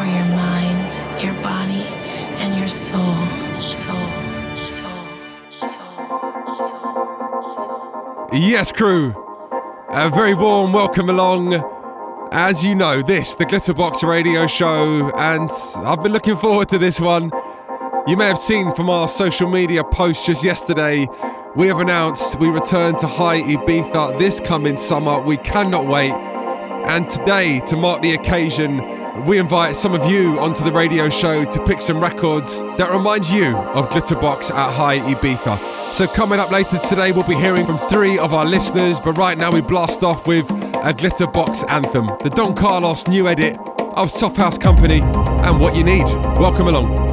for your mind, your body, and your soul. Soul. Yes, crew. A very warm welcome along. As you know, this, the Glitterbox radio show, and I've been looking forward to this one. You may have seen from our social media post just yesterday, we have announced we return to Hï Ibiza this coming summer. We cannot wait. And today, to mark the occasion, we invite some of you onto the radio show to pick some records that remind you of Glitterbox at Hï Ibiza. So, coming up later today, we'll be hearing from three of our listeners, but right now we blast off with a Glitterbox anthem, the Don Carlos new edit of Soft House Company and What You Need. Welcome along.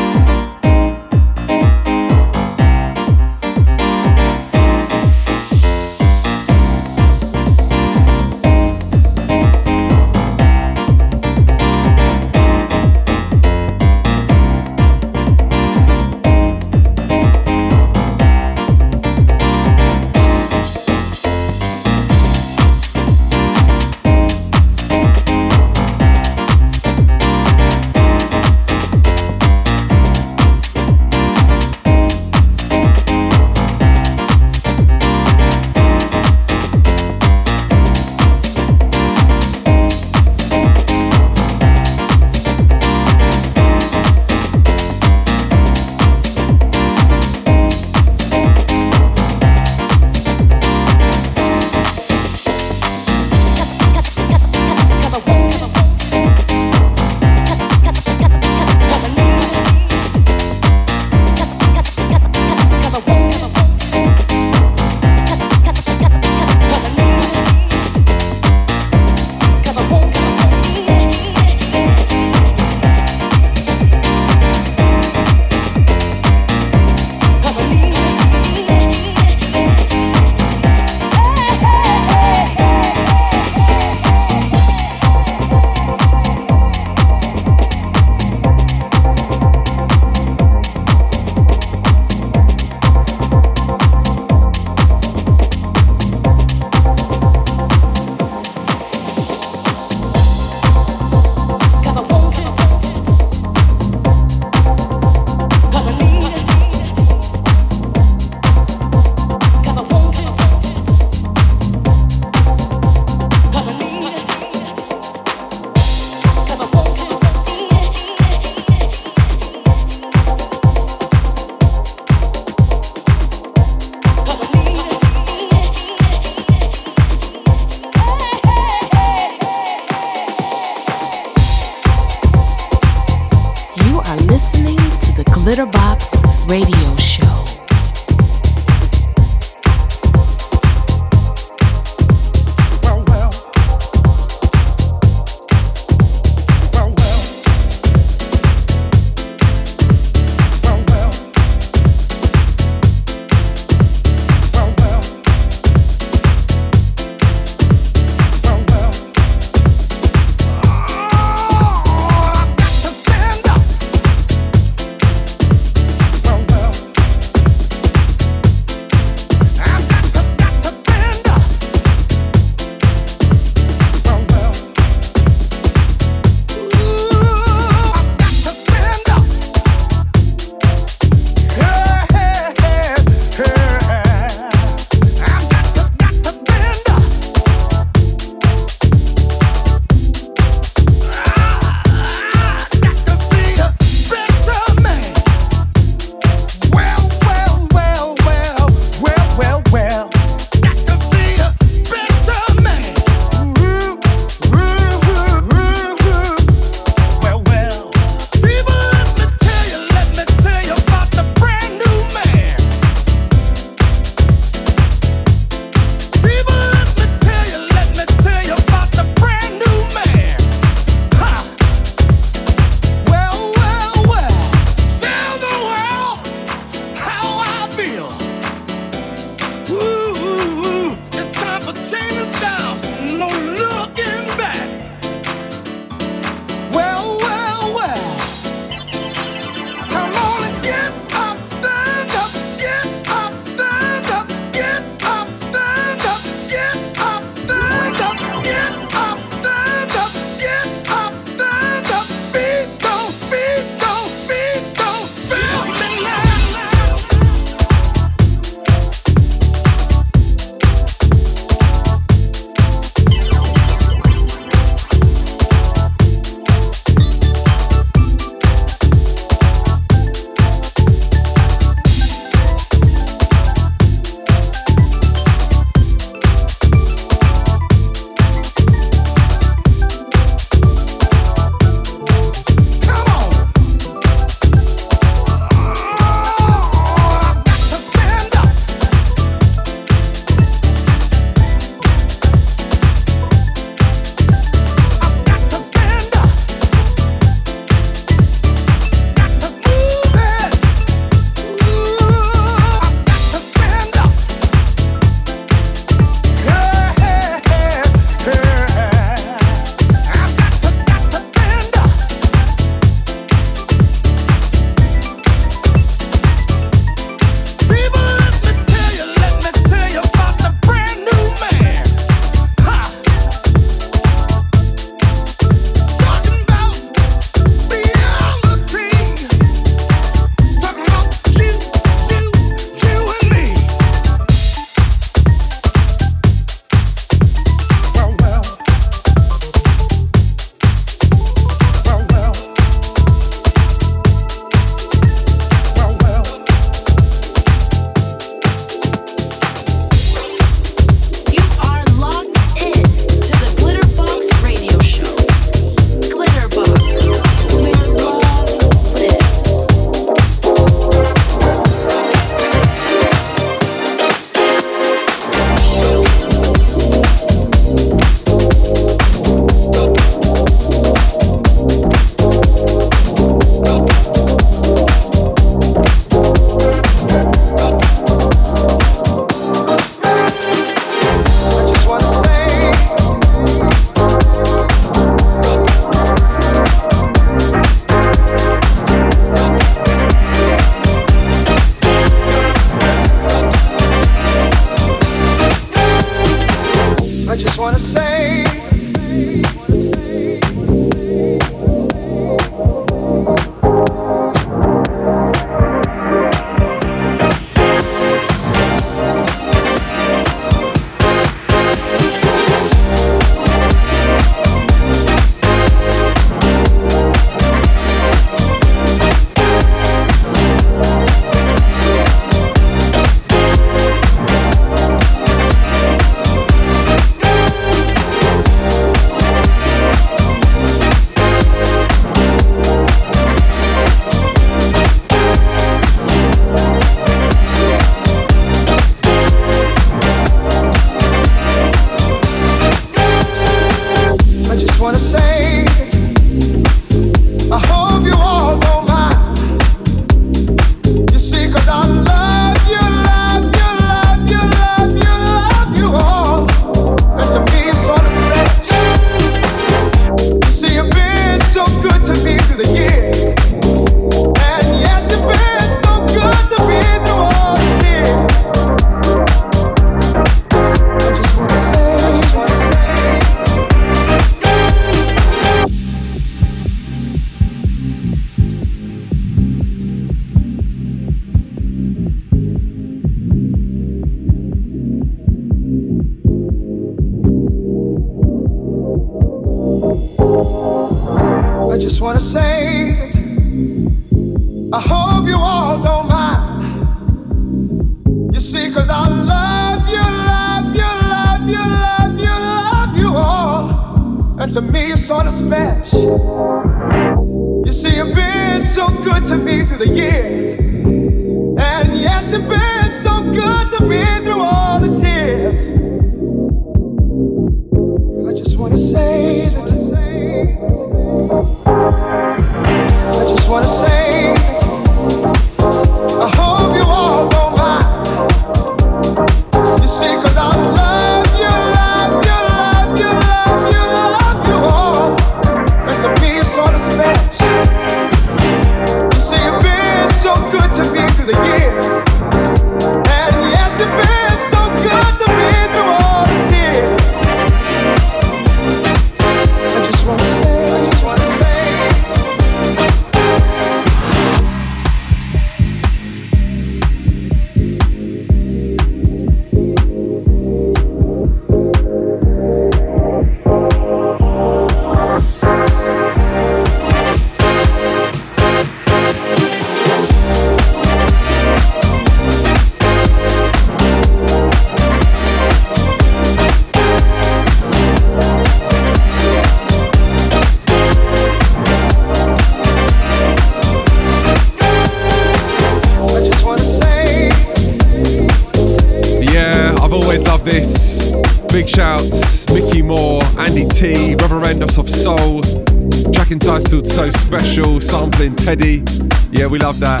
Teddy. Yeah, we love that.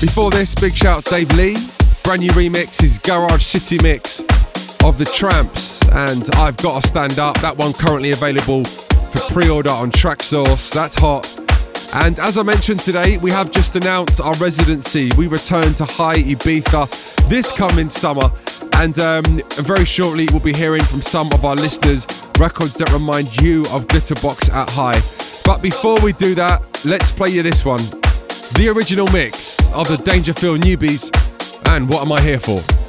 Before this, big shout Dave Lee. Brand new remix is Garage City Mix of the Trammps, and I've got to stand up. That one currently available for pre-order on Traxsource. That's hot. And as I mentioned today, we have just announced our residency. We return to Hï Ibiza this coming summer, and um, very shortly we'll be hearing from some of our listeners records that remind you of Glitterbox at Hï. But before we do that, let's play you this one. The original mix of the Dangerfield newbies and What Am I Here For?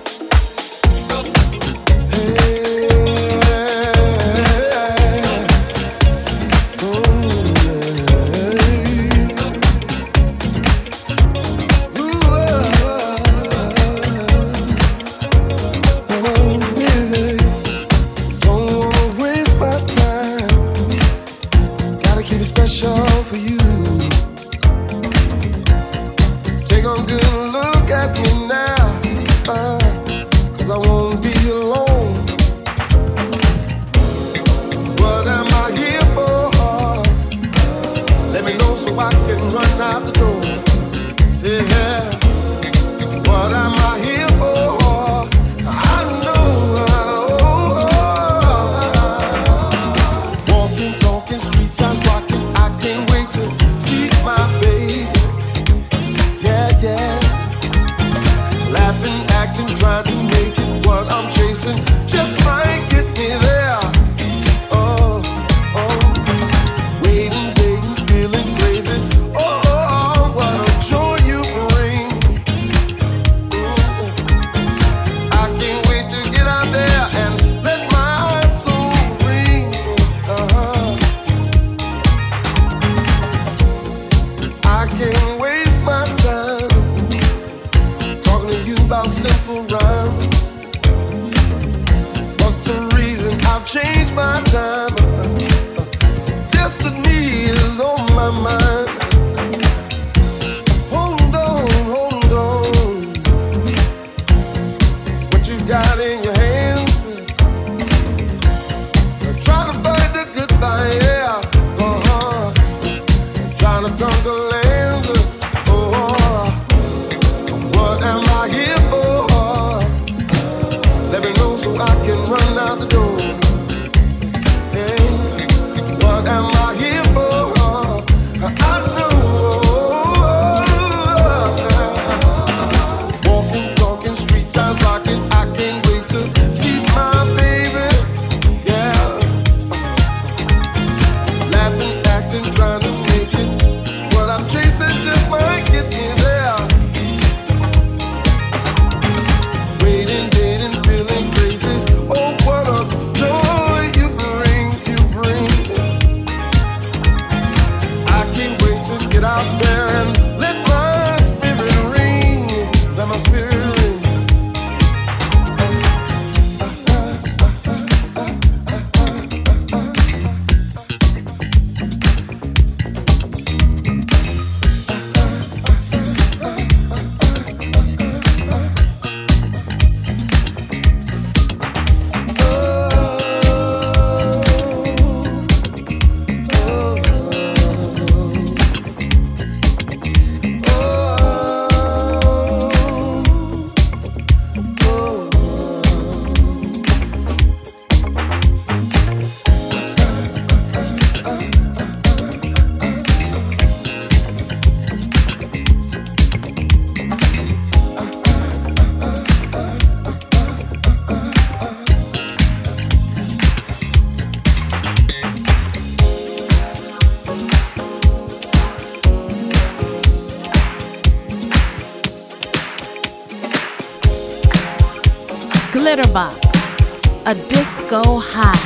A disco high.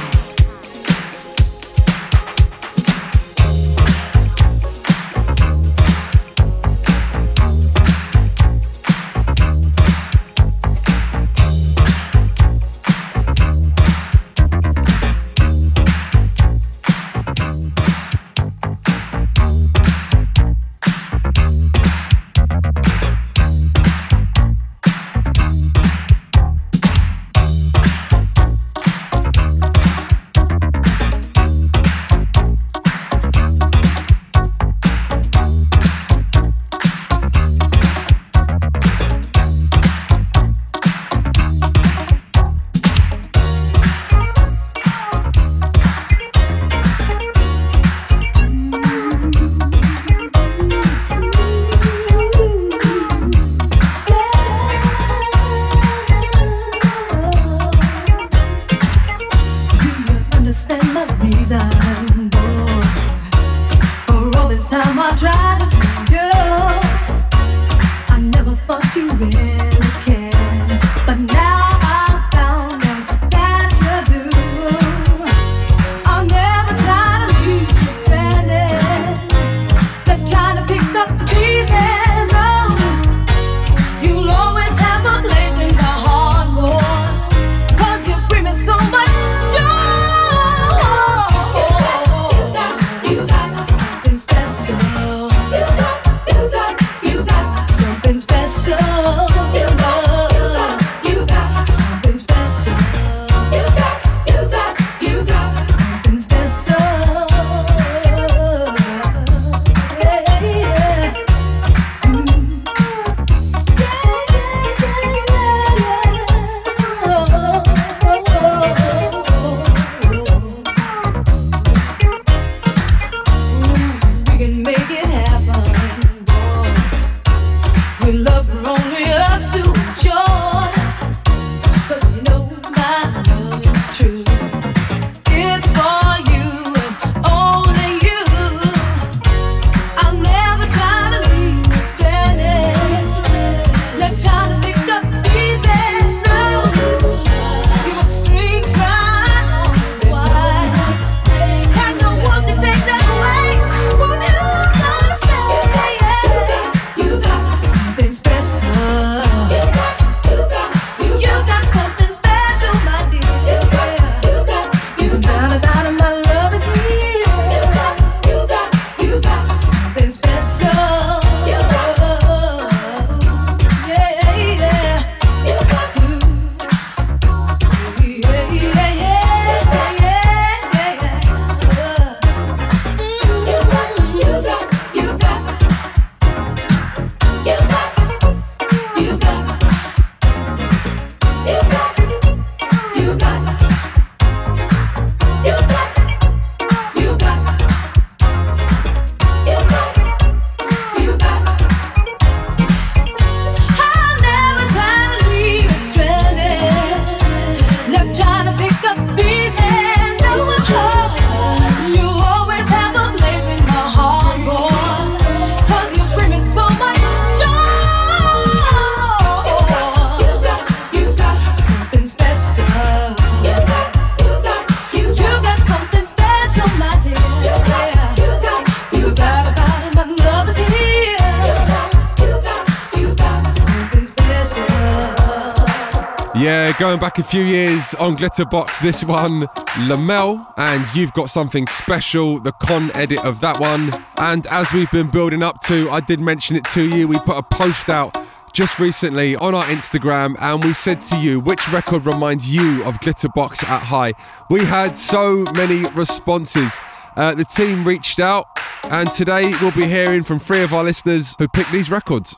Going back a few years on Glitterbox, this one, Lamel, and you've got something special, the Kon edit of that one. And as we've been building up to, I did mention it to you, we put a post out just recently on our Instagram and we said to you which record reminds you of Glitterbox at Hï. We had so many responses. Uh, the team reached out, and today we'll be hearing from three of our listeners who picked these records.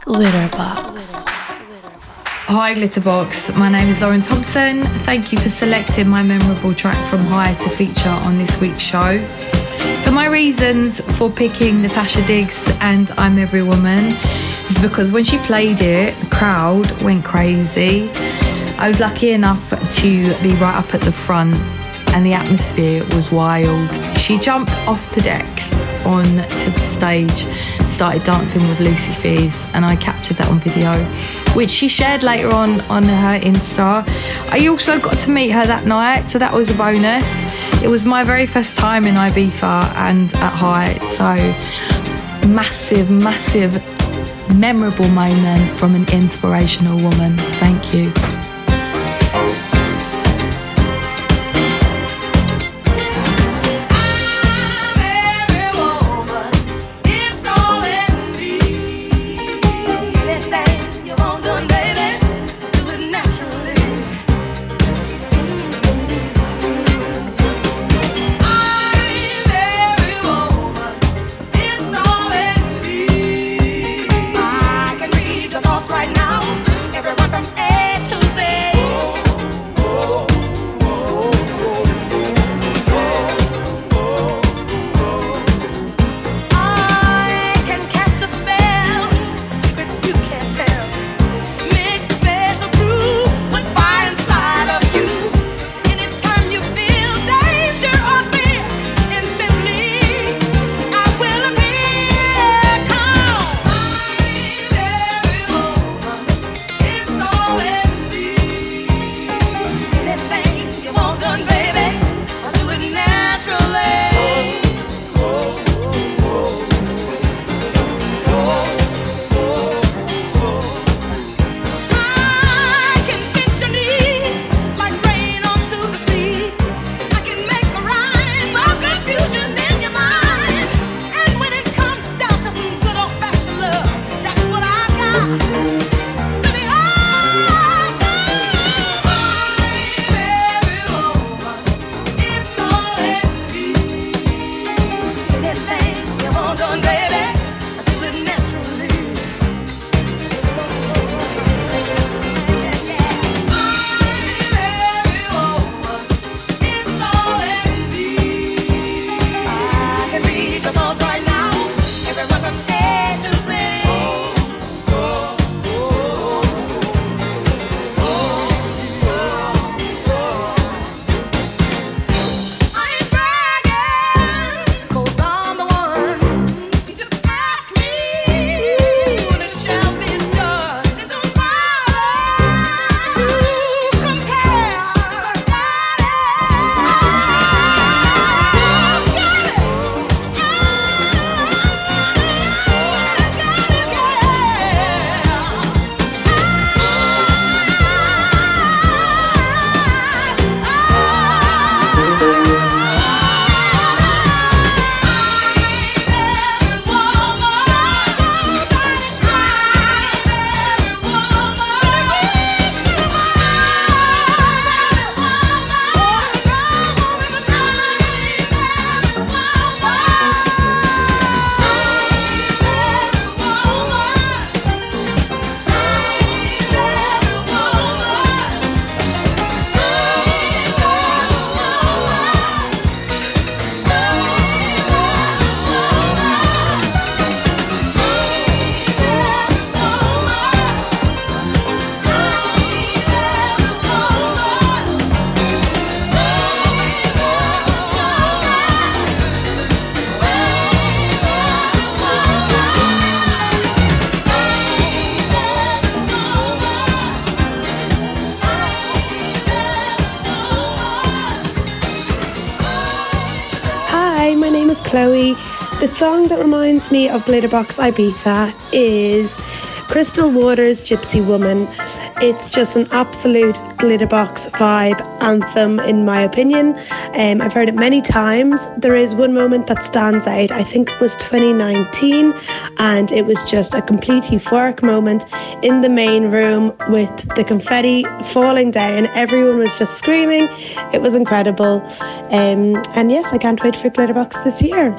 Glitterbox. Hi Glitterbox, my name is Lauren Thompson. Thank you for selecting my memorable track from Hï to feature on this week's show. So, my reasons for picking Natasha Diggs and I'm Every Woman is because when she played it, the crowd went crazy. I was lucky enough to be right up at the front and the atmosphere was wild. She jumped off the decks on to the stage, started dancing with Lucy Fears, and I captured that on video, which she shared later on on her Insta. I also got to meet her that night, so that was a bonus. It was my very first time in Ibiza and at Height, so massive, massive, memorable moment from an inspirational woman. Thank you. Song that reminds me of Glitterbox Ibiza is Crystal Waters Gypsy Woman. It's just an absolute Glitterbox vibe anthem, in my opinion. Um, I've heard it many times. There is one moment that stands out. I think it was 2019, and it was just a complete euphoric moment in the main room with the confetti falling down. Everyone was just screaming. It was incredible. Um, and yes, I can't wait for Glitterbox this year.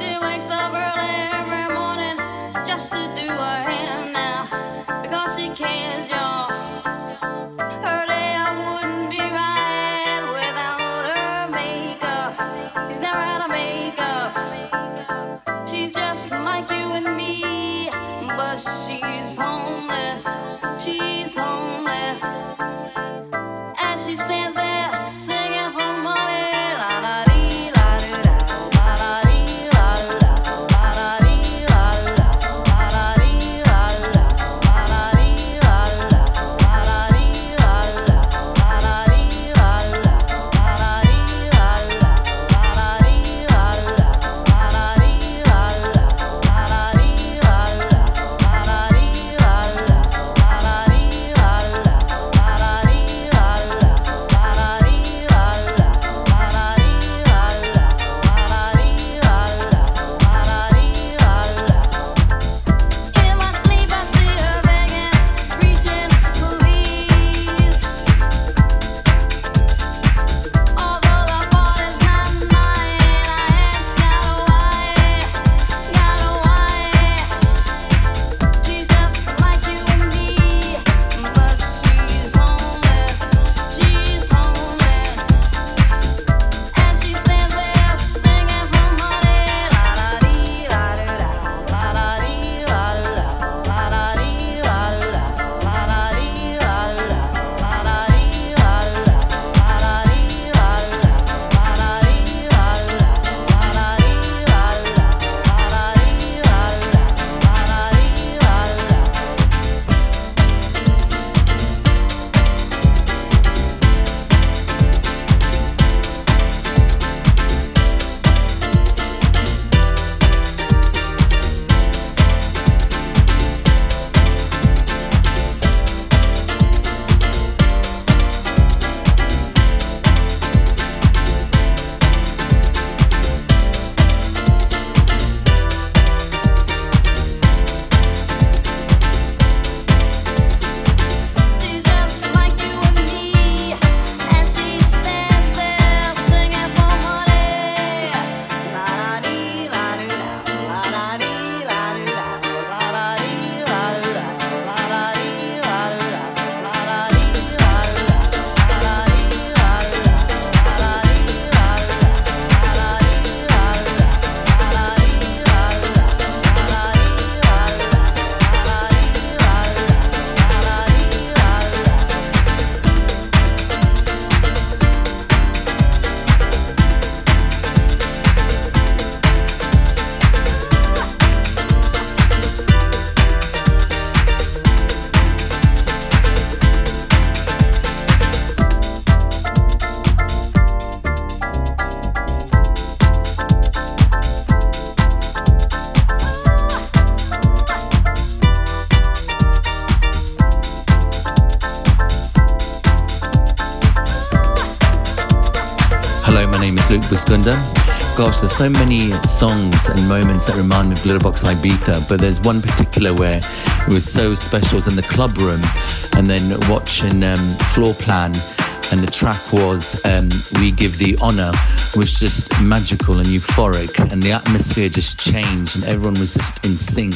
Gosh, there's so many songs and moments that remind me of Glitterbox Ibiza, but there's one particular where it was so special. It was in the club room and then watching um, Floorplan and the track was um, We Give the Honor was just magical and euphoric and the atmosphere just changed and everyone was just in sync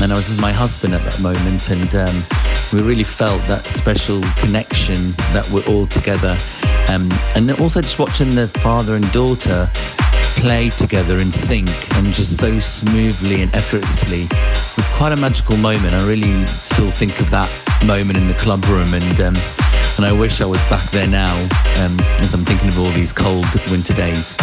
and I was with my husband at that moment and um, we really felt that special connection that we're all together um, and also just watching the father and daughter play together in sync and just so smoothly and effortlessly it was quite a magical moment I really still think of that moment in the club room and um, and I wish I was back there now um, as I'm thinking of all these cold winter days.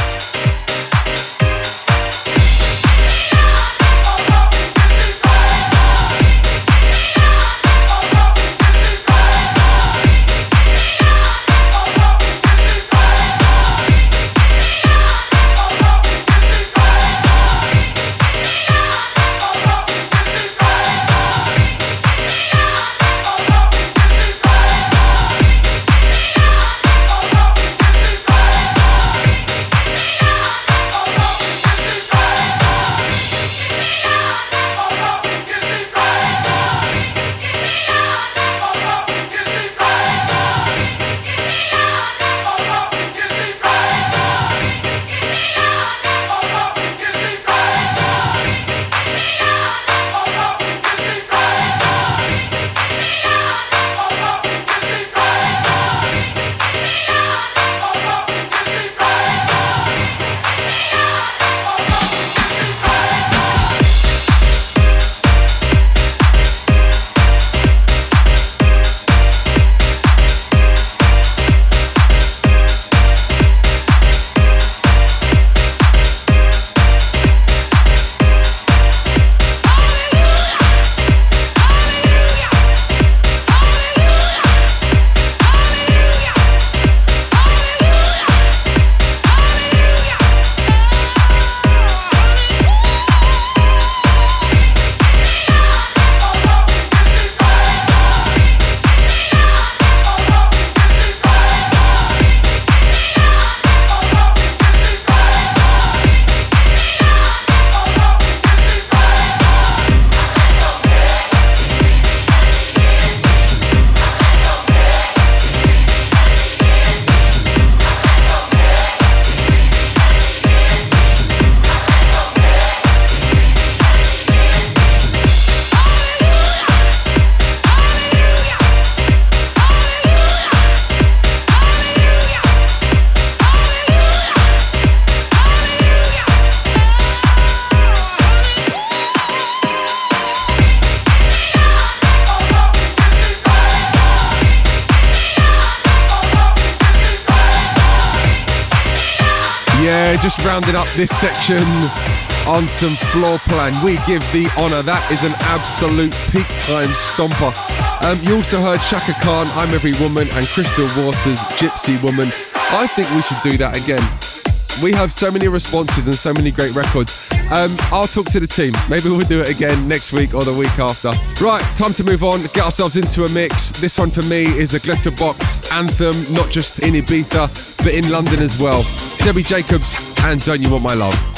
Just rounding up this section on some Floorplan. We give the honour. That is an absolute peak time stomper. Um, you also heard Chaka Khan, I'm Every Woman, and Crystal Waters, Gypsy Woman. I think we should do that again. We have so many responses and so many great records. Um, I'll talk to the team. Maybe we'll do it again next week or the week after. Right, time to move on, get ourselves into a mix. This one for me is a Glitterbox anthem, not just in Ibiza, but in London as well. Debbie Jacobs, and Don't You Want My Love?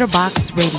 Glitterbox Radio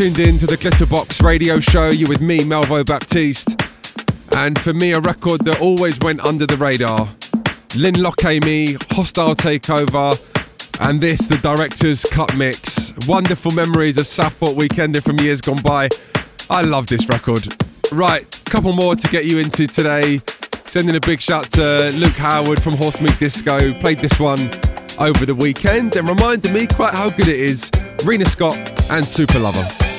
tuned in to the Glitterbox radio show. You're with me, Melvo Baptiste. And for me, a record that always went under the radar. Lynn Me, Hostile Takeover, and this, the director's cut mix. Wonderful memories of Southport Weekender from years gone by. I love this record. Right, couple more to get you into today. Sending a big shout to Luke Howard from Horsemeat Disco. Played this one over the weekend and reminded me quite how good it is. Rena Scott and Super Lover.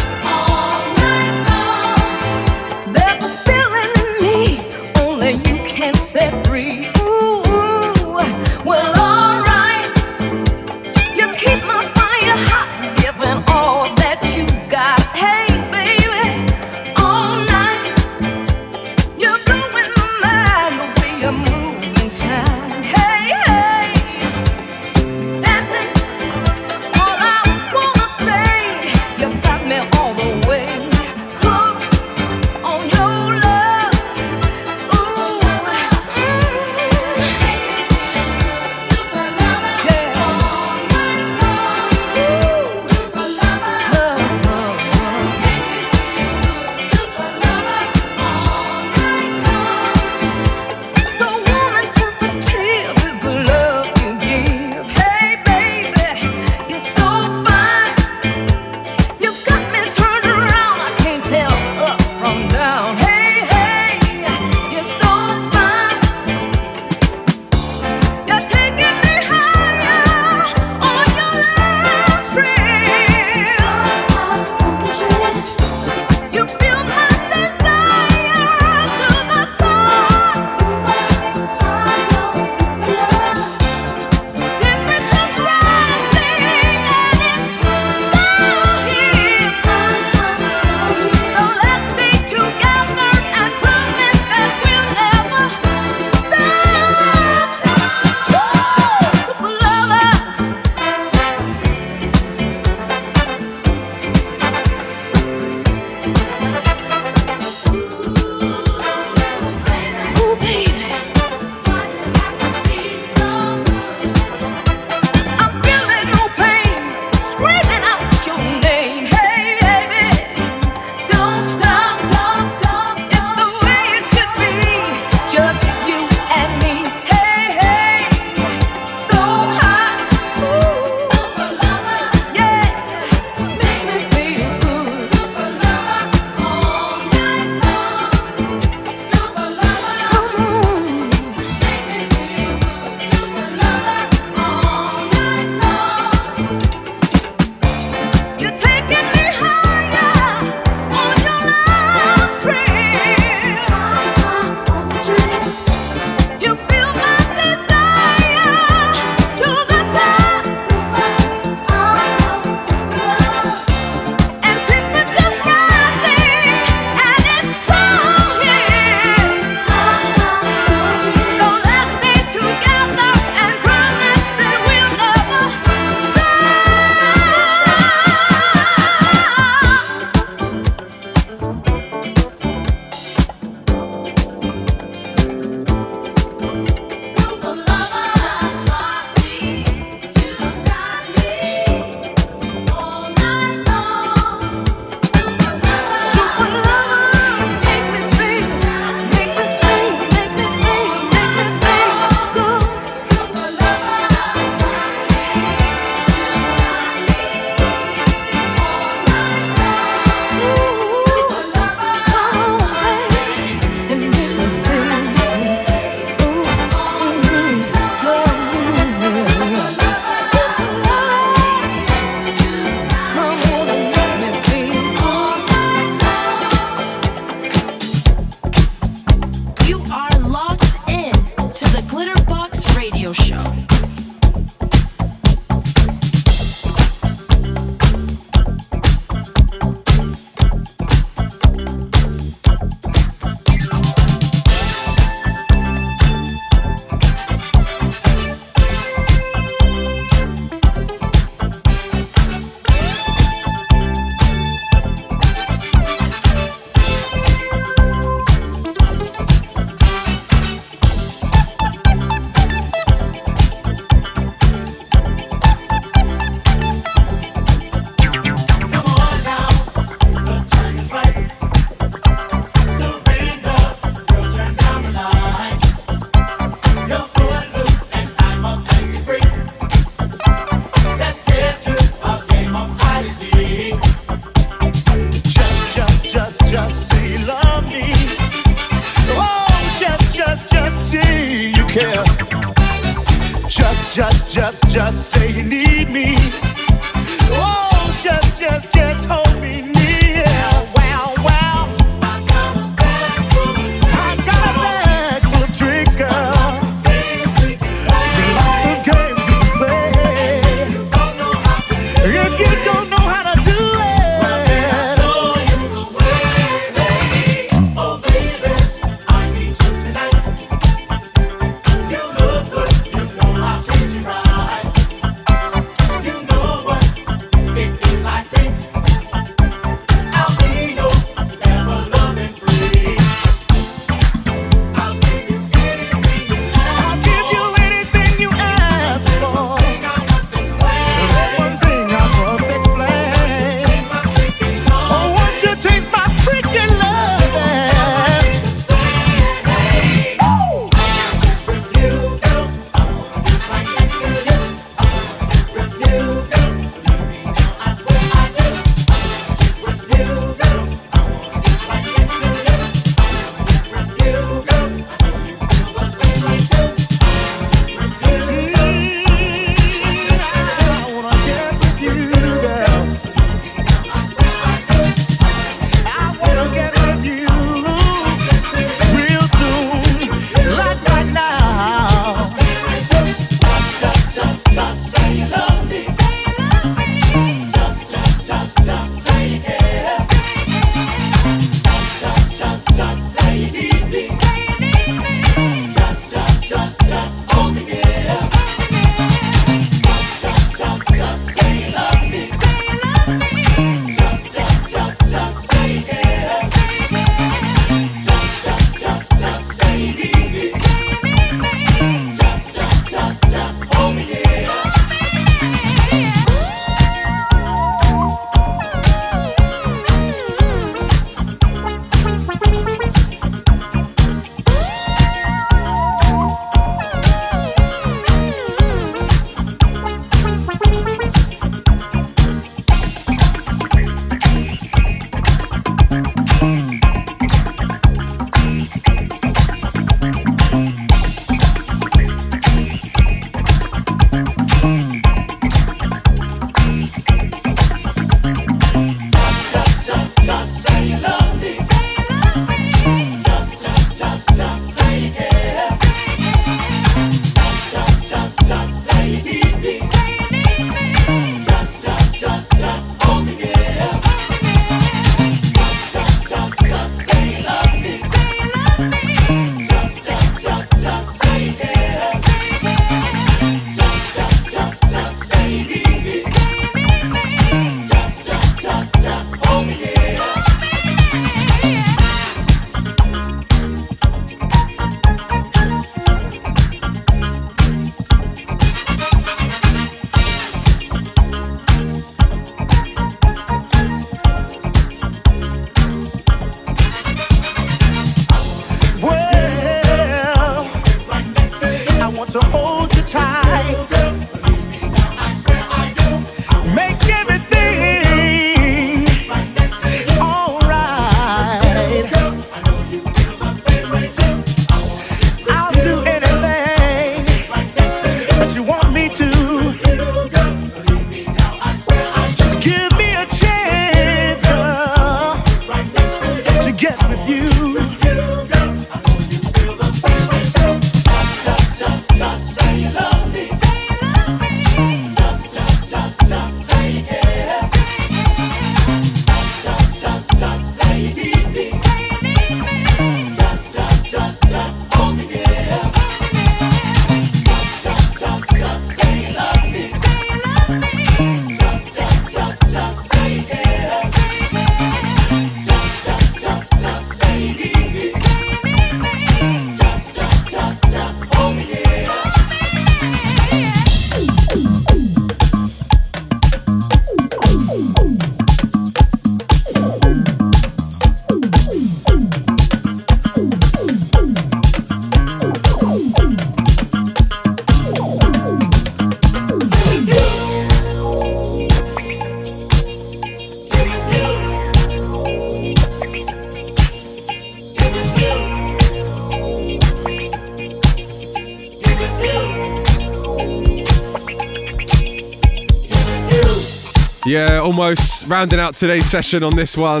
Rounding out today's session on this one.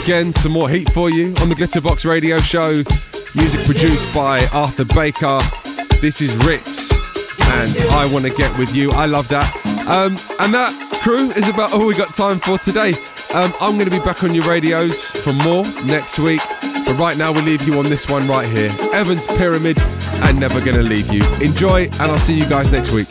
Again, some more heat for you on the Glitterbox Radio Show. Music produced by Arthur Baker. This is Ritz, and I want to get with you. I love that. Um, and that crew is about all we got time for today. Um, I'm going to be back on your radios for more next week. But right now, we'll leave you on this one right here Evans Pyramid and Never Gonna Leave You. Enjoy, and I'll see you guys next week.